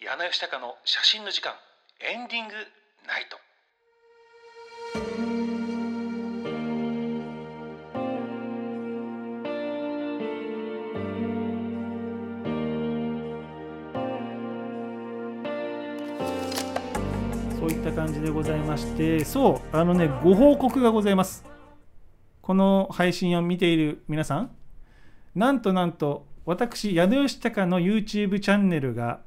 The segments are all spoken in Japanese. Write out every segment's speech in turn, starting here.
矢野義孝の写真の時間エンディングナイト。そういった感じでございましてそうあのねご報告がございます。この配信を見ている皆さんなんとなんと私矢野義孝の YouTube チャンネルが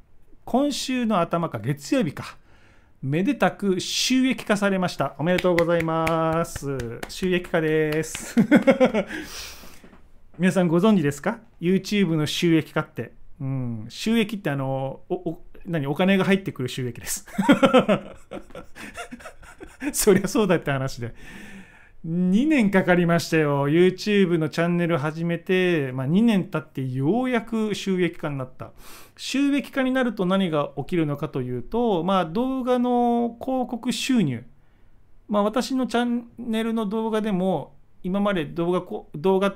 今週の頭か月曜日か。めでたく収益化されました。おめでとうございます。収益化です。皆さんご存知ですか？YouTube の収益化って、うん、収益ってあのお何？お金が入ってくる収益です。そりゃそうだって話で。2年かかりましたよ。YouTube のチャンネル始めて、まあ、2年経ってようやく収益化になった。収益化になると何が起きるのかというと、まあ、動画の広告収入。まあ、私のチャンネルの動画でも今まで動画動画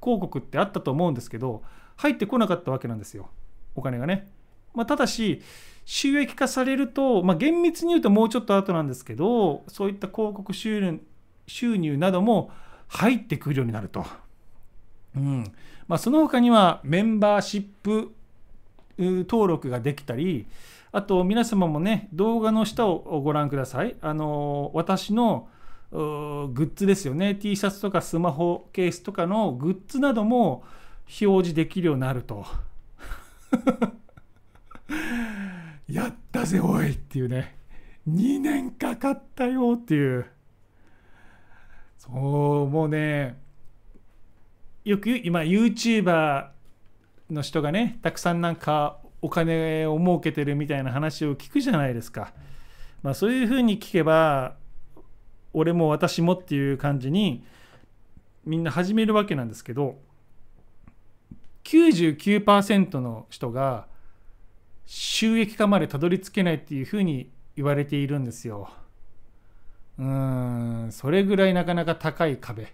広告ってあったと思うんですけど入ってこなかったわけなんですよ。お金がね、まあ、ただし収益化されると、まあ、厳密に言うともうちょっと後なんですけどそういった広告収入収入なども入ってくるようになると、うん。まあ、その他にはメンバーシップう登録ができたりあと皆様もね動画の下をご覧ください。あの私のグッズですよね。T シャツとかスマホケースとかのグッズなども表示できるようになると。やったぜおいっていうね。2年かかったよっていうそうもうねよく今 YouTuber の人がねたくさんなんかお金を儲けてるみたいな話を聞くじゃないですか。まあ、そういうふうに聞けば俺も私もっていう感じにみんな始めるわけなんですけど99%の人が収益化までたどり着けないっていうふうに言われているんですよ。うんそれぐらいなかなか高い壁。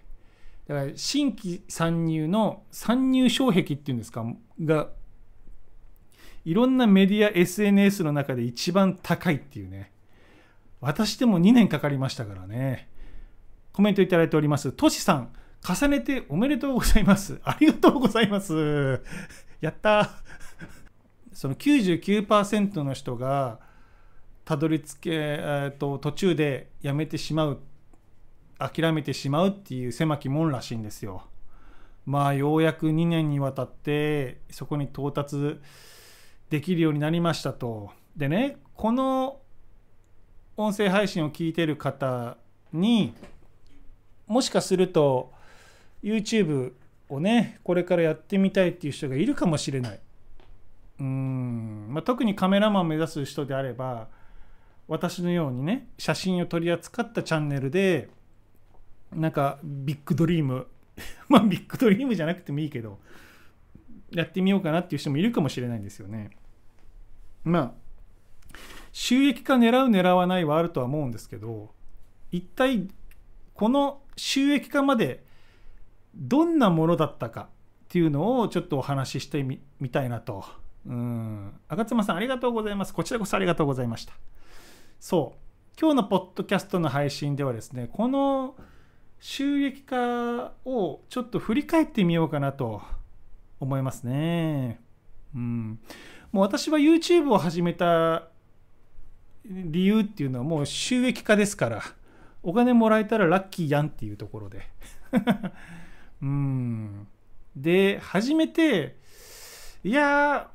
だから新規参入の参入障壁っていうんですかがいろんなメディア SNS の中で一番高いっていうね。私でも2年かかりましたからね。コメントいただいております。としさん重ねておめでとうございます。ありがとうございます。やったその99%の人がたどり着け、えー、と途中でやめてしまう諦めてしまうっていう狭き門らしいんですよ。まあようやく2年にわたってそこに到達できるようになりましたと。でねこの音声配信を聞いてる方にもしかすると YouTube をねこれからやってみたいっていう人がいるかもしれない。うんまあ、特にカメラマン目指す人であれば私のようにね写真を取り扱ったチャンネルでなんかビッグドリーム まあビッグドリームじゃなくてもいいけどやってみようかなっていう人もいるかもしれないんですよね。まあ収益化狙う狙わないはあるとは思うんですけど一体この収益化までどんなものだったかっていうのをちょっとお話ししてみみたいなと。うん赤妻さんありがとうございます。こちらこそありがとうございました。そう今日のポッドキャストの配信ではですねこの収益化をちょっと振り返ってみようかなと思いますね。うん、もう私は YouTube を始めた理由っていうのはもう収益化ですからお金もらえたらラッキーやんっていうところで。うん、で始めていや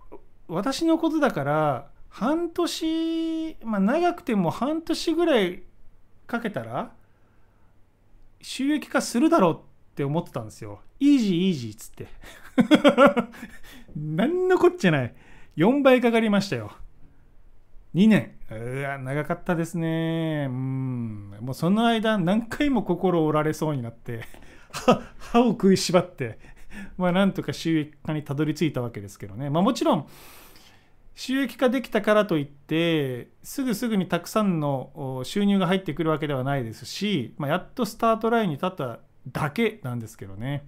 私のことだから半年、まあ、長くても半年ぐらいかけたら収益化するだろうって思ってたんですよ。イージーイージーっつって。何のこっちゃない。4倍かかりましたよ。2年。うわ、長かったですね。うん。もうその間何回も心折られそうになって、歯を食いしばって、まあなんとか収益化にたどり着いたわけですけどね。まあもちろん、収益化できたからといってすぐすぐにたくさんの収入が入ってくるわけではないですし、まあ、やっとスタートラインに立っただけなんですけどね。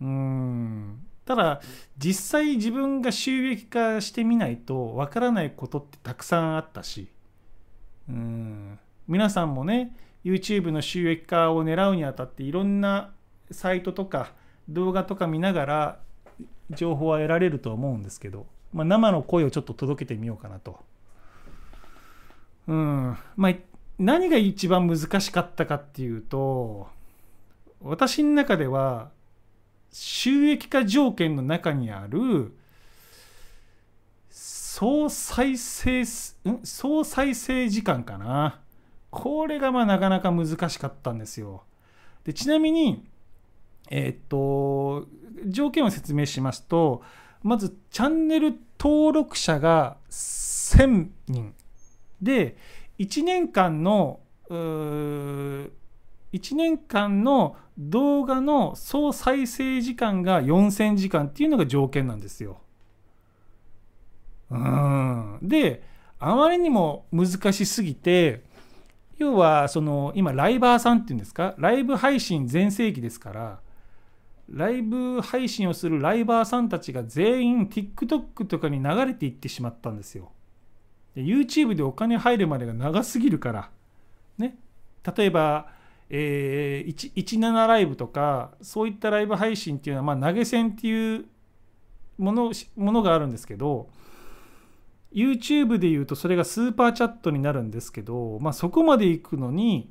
うん。ただ実際自分が収益化してみないとわからないことってたくさんあったし。うん。皆さんもね YouTube の収益化を狙うにあたっていろんなサイトとか動画とか見ながら情報は得られると思うんですけど、まあ、生の声をちょっと届けてみようかなと。うん。まあ、何が一番難しかったかっていうと私の中では収益化条件の中にある総再生総再生時間かな。これがまあなかなか難しかったんですよ。でちなみにえー、っと条件を説明しますとまずチャンネル登録者が1000人。で1年間の1年間の動画の総再生時間が4000時間っていうのが条件なんですよ。うん。であまりにも難しすぎて要はその今ライバーさんっていうんですか？ライブ配信全盛期ですからライブ配信をするライバーさんたちが全員 TikTok とかに流れていってしまったんですよ。YouTube でお金入るまでが長すぎるから。ね。例えば、えー、17ライブとか、そういったライブ配信っていうのは、まあ、投げ銭っていうものものがあるんですけど、YouTube で言うとそれがスーパーチャットになるんですけど、まあ、そこまで行くのに、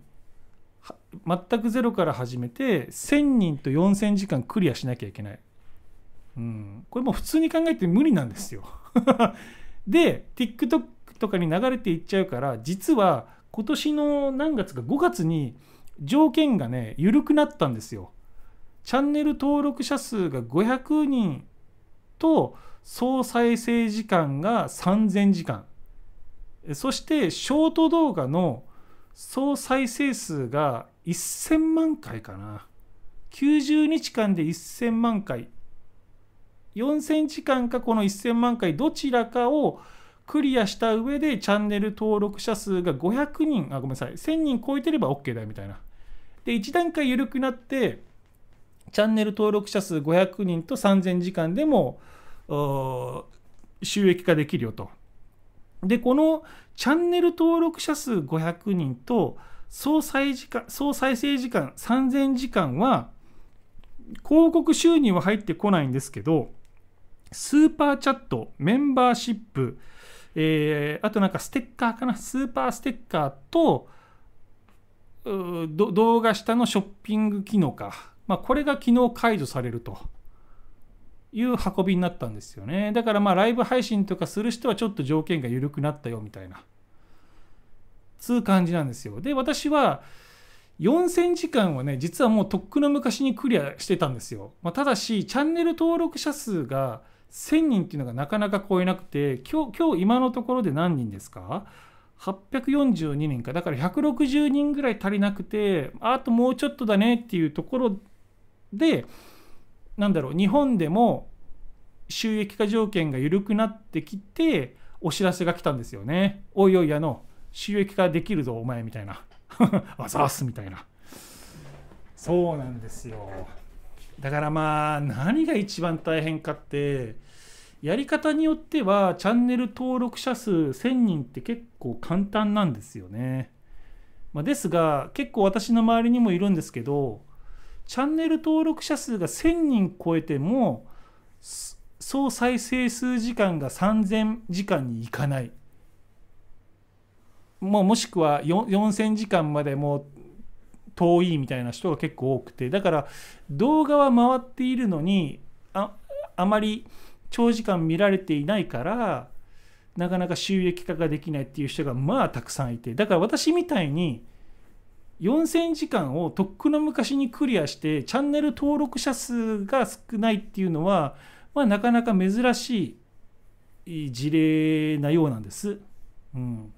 全くゼロから始めて1000人と4000時間クリアしなきゃいけない。うん、これもう普通に考えて無理なんですよ。で TikTok とかに流れていっちゃうから実は今年の何月か5月に条件がね緩くなったんですよ。チャンネル登録者数が500人と総再生時間が3000時間そしてショート動画の総再生数が1000万回かな。90日間で1000万回。4000時間かこの1000万回どちらかをクリアした上でチャンネル登録者数が500人。あごめんなさい。1000人超えてれば OK だみたいな。で1段階緩くなってチャンネル登録者数500人と3000時間でも収益化できるよと。でこのチャンネル登録者数500人と総再時間総再生時間3000時間は広告収入は入ってこないんですけどスーパーチャットメンバーシップえー、あとなんかステッカーかな？スーパーステッカーとー動画下のショッピング機能か、まあ、これが昨日解除されると。いう運びになったんですよね。だからまあライブ配信とかする人はちょっと条件が緩くなったよみたいな。つう感じなんですよ。で私は4000時間はね実はもうとっくの昔にクリアしてたんですよ、まあ、ただしチャンネル登録者数が1000人っていうのがなかなか超えなくて今日今日今のところで何人ですか？842人か。だから160人ぐらい足りなくてあともうちょっとだねっていうところでなんだろう日本でも収益化条件が緩くなってきてお知らせが来たんですよね。おいおいあの収益化できるぞお前みたいな。あざーすみたいな。そうなんですよ。だからまあ何が一番大変かってやり方によってはチャンネル登録者数1000人って結構簡単なんですよね。まあ、ですが結構私の周りにもいるんですけどチャンネル登録者数が1000人超えても総再生数時間が3000時間にいかない。もうもしくは4000時間までもう遠いみたいな人が結構多くてだから動画は回っているのにああまり長時間見られていないからなかなか収益化ができないっていう人がまあたくさんいてだから私みたいに4000時間をとっくの昔にクリアしてチャンネル登録者数が少ないっていうのは、まあ、なかなか珍しい事例なようなんです。うん、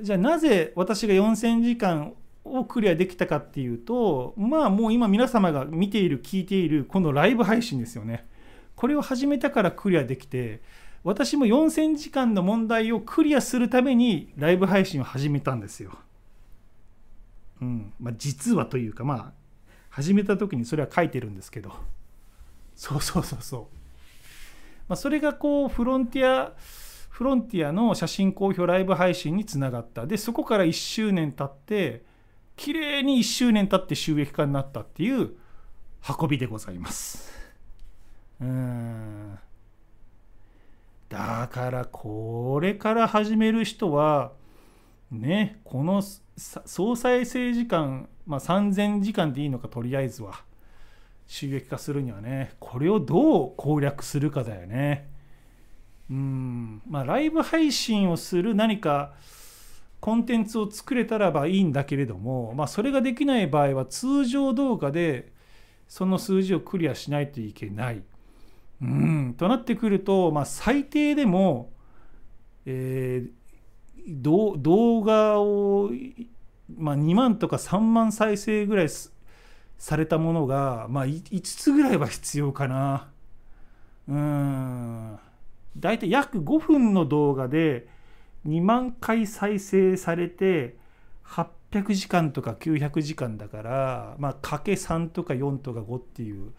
じゃあなぜ私が4000時間をクリアできたかっていうとまあもう今皆様が見ている聞いているこのライブ配信ですよねこれを始めたからクリアできて私も4000時間の問題をクリアするためにライブ配信を始めたんですよ。うん。まあ、実はというかまあ始めた時にそれは書いてるんですけど。そうそうそうそう、まあ、それがこうフロンティアフロンティアの写真公表ライブ配信につながった。でそこから1周年経って綺麗に1周年経って収益化になったっていう運びでございます。うん。だからこれから始める人はねこの総再生時間、まあ、3000時間でいいのかとりあえずは収益化するにはねこれをどう攻略するかだよね。うんまあライブ配信をする何かコンテンツを作れたらばいいんだけれども、まあ、それができない場合は通常動画でその数字をクリアしないといけない。うんとなってくると、まあ、最低でも、えー、動画を、まあ、2万とか3万再生ぐらいされたものが、まあ、5つぐらいは必要かな。うん。大体約5分の動画で2万回再生されて800時間とか900時間だからまあかけ3とか4とか5っていう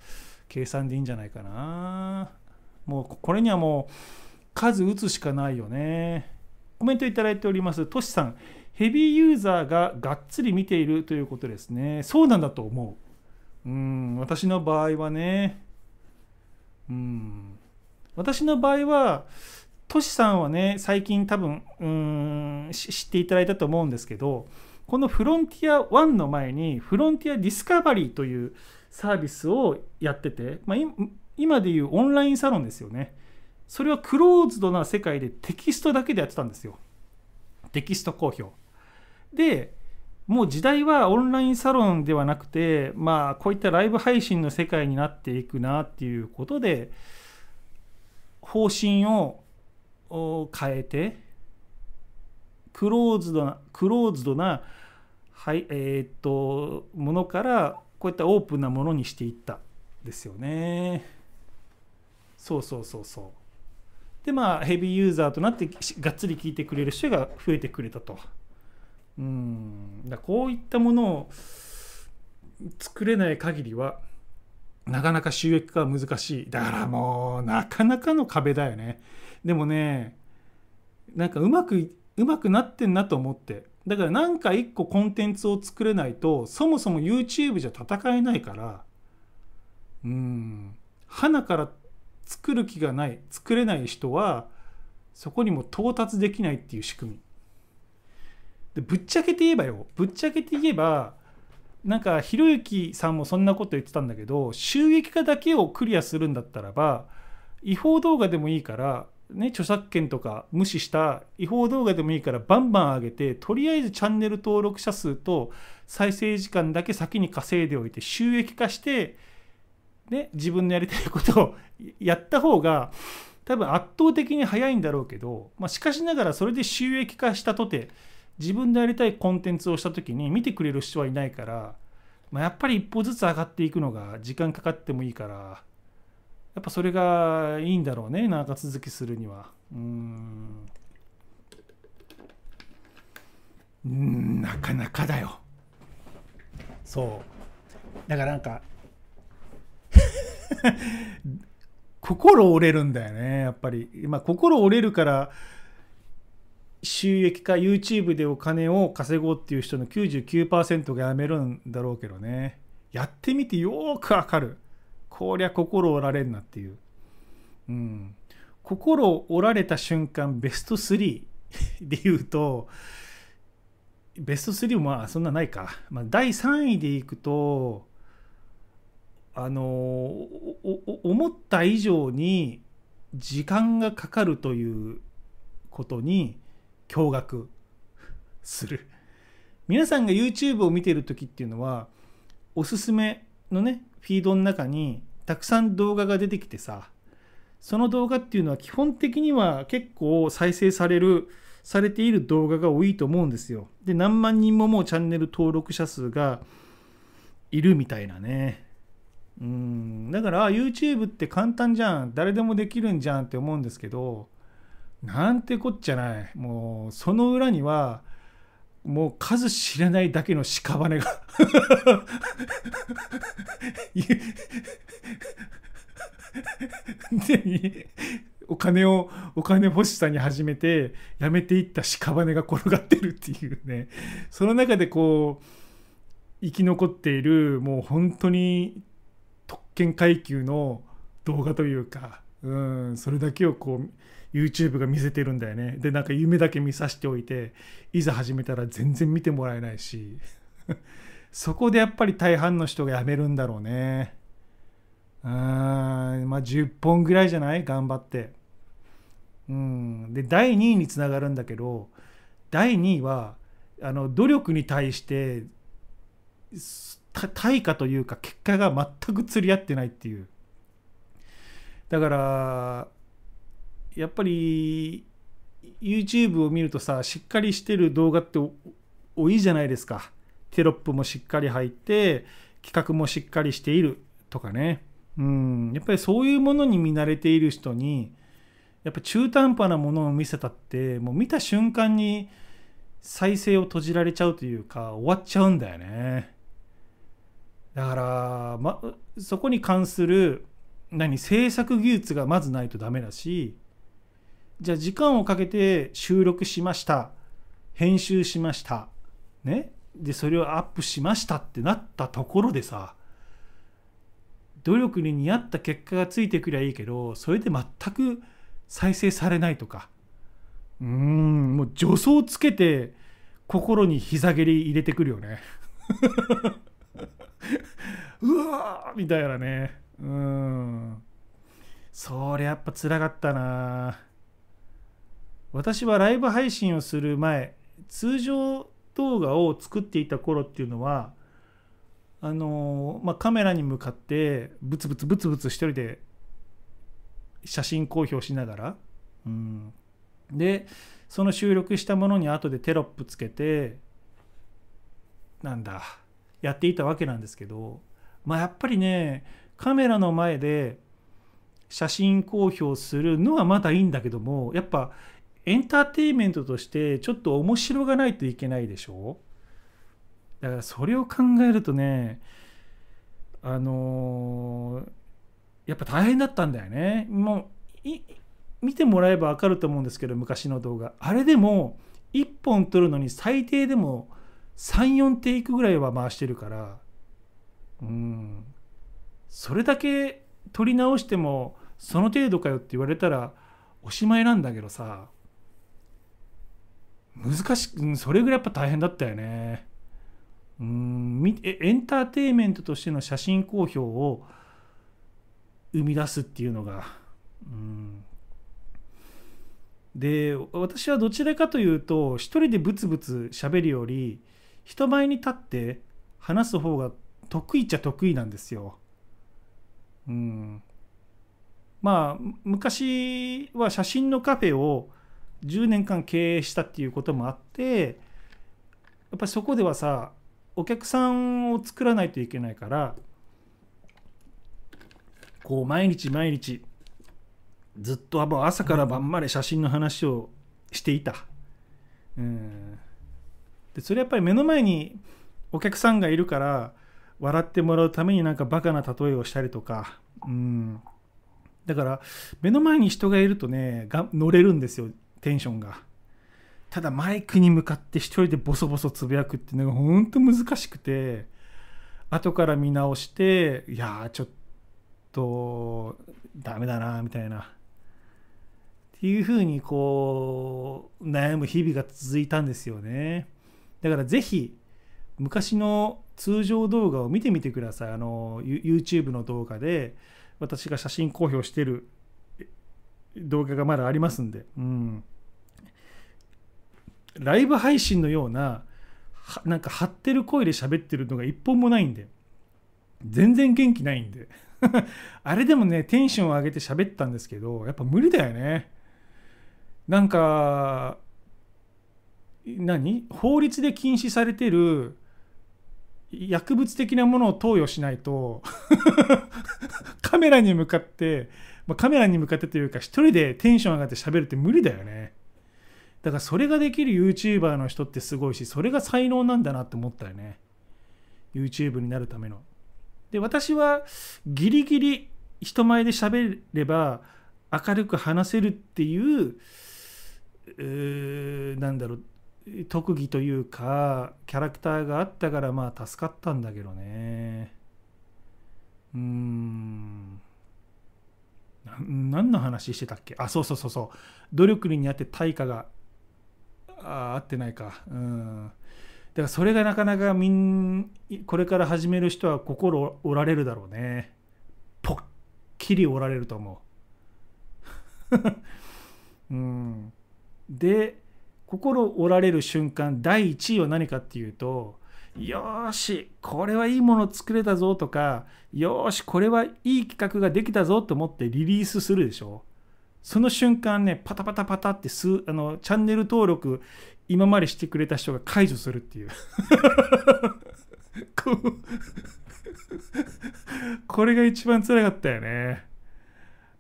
計算でいいんじゃないかな。もうこれにはもう数打つしかないよね。コメントいただいております。トシさんヘビーユーザーががっつり見ているということですね。そうなんだと思う。うん私の場合はね。うん。私の場合はトシさんはね最近多分うん知っていただいたと思うんですけどこのフロンティア1の前にフロンティアディスカバリーというサービスをやってて、まあ、今でいうオンラインサロンですよね。それはクローズドな世界でテキストだけでやってたんですよ。テキスト公表。で、もう時代はオンラインサロンではなくて、まあ、こういったライブ配信の世界になっていくなっていうことで、方針を変えて、クローズドな、クローズドな、はい、えー、っと、ものからこういったオープンなものにしていったですよね。そうそうそうそう。でまあヘビーユーザーとなってがっつり聞いてくれる人が増えてくれたと。うんだこういったものを作れない限りはなかなか収益化は難しい。だからもうなかなかの壁だよね。でもねなんかうまくうまくなってんなと思ってだから何か一個コンテンツを作れないとそもそも YouTube じゃ戦えないからうん花から作る気がない作れない人はそこにも到達できないっていう仕組み。でぶっちゃけて言えばよ。ぶっちゃけて言えばなんかひろゆきさんもそんなこと言ってたんだけど収益化だけをクリアするんだったらば違法動画でもいいからね、著作権とか無視した違法動画でもいいからバンバン上げてとりあえずチャンネル登録者数と再生時間だけ先に稼いでおいて収益化して、ね、自分のやりたいことを やった方が多分圧倒的に早いんだろうけど、まあ、しかしながらそれで収益化したとて自分でやりたいコンテンツをした時に見てくれる人はいないから、まあ、やっぱり一歩ずつ上がっていくのが時間かかってもいいから。やっぱそれがいいんだろうね長続きするには。うんなかなかだよ。そう。だからなんか 心折れるんだよねやっぱりまあ心折れるから収益化 YouTube でお金を稼ごうっていう人の99%がやめるんだろうけどねやってみてよくわかるこりゃ心折られんなっていう。うん。心折られた瞬間、ベスト3 で言うと、ベスト3もまあそんなないか。まあ、第3位でいくと、あの思った以上に時間がかかるということに驚愕する。皆さんが YouTube を見てる時っていうのは、おすすめのね、フィードの中にたくさん動画が出てきてさその動画っていうのは基本的には結構再生されるされている動画が多いと思うんですよで何万人ももうチャンネル登録者数がいるみたいなねうん。だから YouTube って簡単じゃん。誰でもできるんじゃんって思うんですけどなんてこっちゃない。もうその裏にはもう数知れないだけの屍が。でお金をお金欲しさに始めてやめていった屍が転がってるっていうね。その中でこう生き残っているもう本当に特権階級の動画というかうんそれだけをこう YouTube が見せてるんだよね。でなんか夢だけ見させておいていざ始めたら全然見てもらえないし そこでやっぱり大半の人が辞めるんだろうね。うんまあ10本ぐらいじゃない？頑張って。うんで第2位につながるんだけど第2位はあの努力に対して対価というか結果が全く釣り合ってないっていう。だからやっぱり YouTube を見るとさしっかりしてる動画って多いじゃないですか。テロップもしっかり入って企画もしっかりしているとかね。うん。やっぱりそういうものに見慣れている人にやっぱ中途半端なものを見せたってもう見た瞬間に再生を閉じられちゃうというか終わっちゃうんだよね。だから、ま、そこに関する何制作技術がまずないとダメだしじゃあ時間をかけて収録しました編集しましたねでそれをアップしましたってなったところでさ努力に似合った結果がついてくりゃいいけどそれで全く再生されないとかうーんもう助走つけて心に膝蹴り入れてくるよね。うわーみたいなね。うん。それやっぱつらかったな。私はライブ配信をする前通常動画を作っていた頃っていうのはあのまあ、カメラに向かってブツブツブツブツ一人で写真公表しながら、うん、でその収録したものに後でテロップつけてなんだやっていたわけなんですけどまあやっぱりねカメラの前で写真公表するのはまだいいんだけどもやっぱエンターテインメントとしてちょっと面白がないといけないでしょ。だからそれを考えるとねあのー、やっぱ大変だったんだよね。もう見てもらえば分かると思うんですけど昔の動画。あれでも1本撮るのに最低でも34テイクぐらいは回してるからうん。それだけ撮り直してもその程度かよって言われたらおしまいなんだけどさ難しくそれぐらいやっぱ大変だったよね。うんエンターテインメントとしての写真公表を生み出すっていうのがうん。で私はどちらかというと一人でブツブツ喋るより人前に立って話す方が得意っちゃ得意なんですよ。うん、まあ昔は写真のカフェを10年間経営したっていうこともあってやっぱりそこではさお客さんを作らないといけないからこう毎日毎日ずっと朝から晩まで写真の話をしていた。うんでそれやっぱり目の前にお客さんがいるから笑ってもらうためになんかバカな例えをしたりとか、うん、だから目の前に人がいるとねが乗れるんですよテンションが。ただマイクに向かって一人でボソボソつぶやくっていうのが本当難しくて後から見直していやちょっとダメだなみたいな。っていうふうにこう悩む日々が続いたんですよね。だからぜひ昔の通常動画を見てみてください。あの YouTube の動画で私が写真公表してる動画がまだありますんで、うん、ライブ配信のようななんか張ってる声で喋ってるのが一本もないんで。全然元気ないんで。あれでもねテンションを上げて喋ったんですけどやっぱ無理だよね。なんか何？法律で禁止されてる薬物的なものを投与しないと カメラに向かって、まあ、カメラに向かってというか一人でテンション上がって喋るって無理だよね。だからそれができる YouTuber の人ってすごいしそれが才能なんだなって思ったよね。YouTube になるための。で私はギリギリ人前で喋れば明るく話せるっていううなんだろう特技というかキャラクターがあったからまあ助かったんだけどね。うーん。何の話してたっけ？あそうそうそうそう。努力にあって対価があ合ってないか。うん。だからそれがなかなかみんこれから始める人は心折られるだろうね。ぽっきり折られると思う。うん。で心折られる瞬間第1位は何かっていうとよーしこれはいいもの作れたぞとかよーしこれはいい企画ができたぞと思ってリリースするでしょ。その瞬間ねパタパタパタってすあのチャンネル登録今までしてくれた人が解除するっていう これが一番辛かったよね。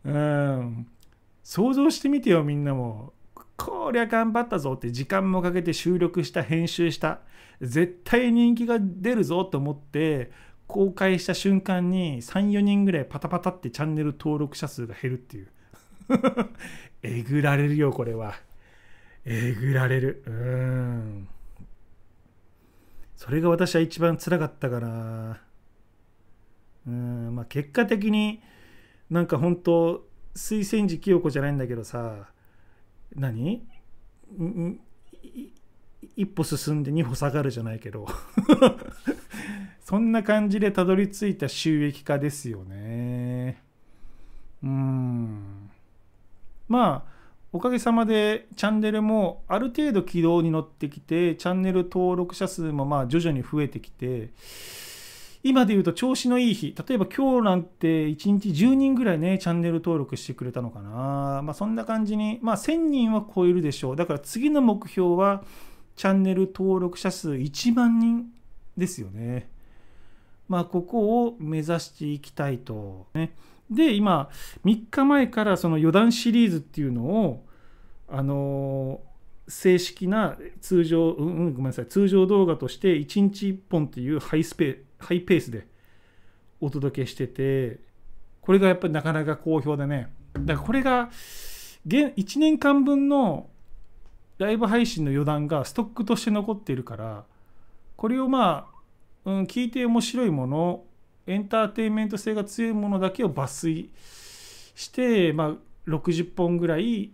うん。想像してみてよみんなも。こりゃ頑張ったぞって時間もかけて収録した編集した絶対人気が出るぞと思って公開した瞬間に34人ぐらいパタパタってチャンネル登録者数が減るっていう。えぐられるよこれは。えぐられる。うん。それが私は一番つらかったかな。うん。まあ結果的になんか本当推薦時清子じゃないんだけどさ何？一歩進んで二歩下がるじゃないけど。そんな感じでたどり着いた収益化ですよね。うん。まあおかげさまでチャンネルもある程度軌道に乗ってきてチャンネル登録者数もまあ徐々に増えてきて今で言うと調子のいい日、例えば今日なんて1日10人ぐらいね、チャンネル登録してくれたのかな。まあそんな感じに、まあ1000人は超えるでしょう。だから次の目標は、チャンネル登録者数1万人ですよね。まあここを目指していきたいと。ね、で、今、3日前からその余談シリーズっていうのを、あの正式な通常、うん、うん、ごめんなさい、通常動画として1日1本っていうハイスペハイペースでお届けしててこれがやっぱりなかなか好評でね。だからこれが現1年間分のライブ配信の余談がストックとして残っているからこれをまあ、うん、聞いて面白いものエンターテインメント性が強いものだけを抜粋して、まあ、60本ぐらい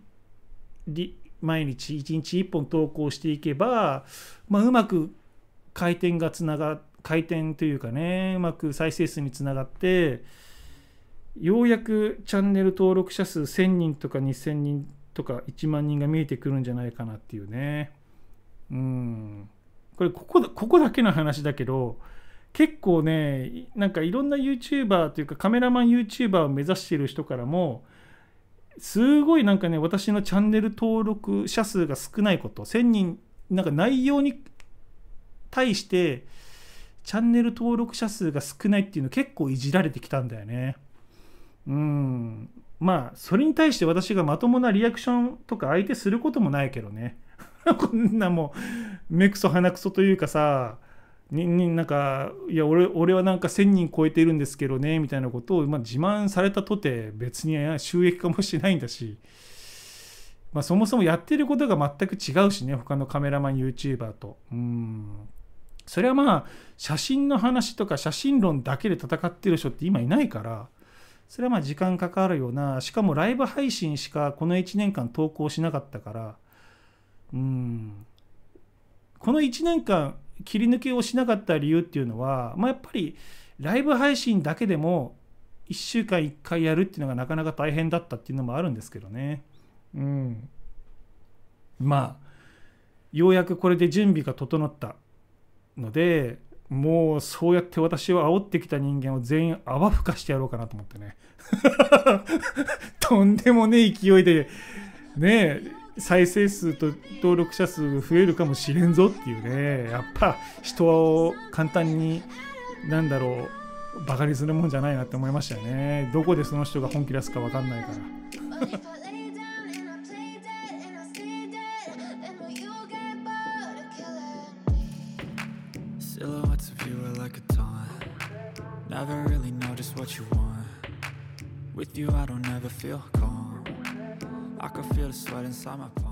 毎日1日1本投稿していけば、まあ、うまく回転がつながって回転というかねうまく再生数につながってようやくチャンネル登録者数1000人とか2000人とか1万人が見えてくるんじゃないかなっていうね。うん。これここここだけの話だけど結構ねなんかいろんな YouTuber というかカメラマン YouTuber を目指している人からもすごいなんかね私のチャンネル登録者数が少ないこと1000人なんか内容に対してチャンネル登録者数が少ないっていうの結構いじられてきたんだよね。うん。まあ、それに対して私がまともなリアクションとか相手することもないけどね。こんなもう、目くそ鼻くそというかさ、にになんか、いや俺、俺はなんか1000人超えてるんですけどね、みたいなことを、まあ、自慢されたとて別に収益化もしないんだし、まあ、そもそもやってることが全く違うしね、他のカメラマン YouTuber と。うんそれはまあ写真の話とか写真論だけで戦ってる人って今いないからそれはまあ時間かかるようなしかもライブ配信しかこの1年間投稿しなかったからうんこの1年間切り抜けをしなかった理由っていうのは、まあ、やっぱりライブ配信だけでも1週間1回やるっていうのがなかなか大変だったっていうのもあるんですけどね。うん。まあ、ようやくこれで準備が整ったのでもうそうやって私を煽ってきた人間を全員泡吹かしてやろうかなと思ってね。とんでもねえ勢いでね再生数と登録者数増えるかもしれんぞっていうね。やっぱ人を簡単になんだろうバカにするもんじゃないなって思いましたよね。どこでその人が本気出すか分かんないから。With you, I don't ever feel calm. I can feel the sweat inside my palms.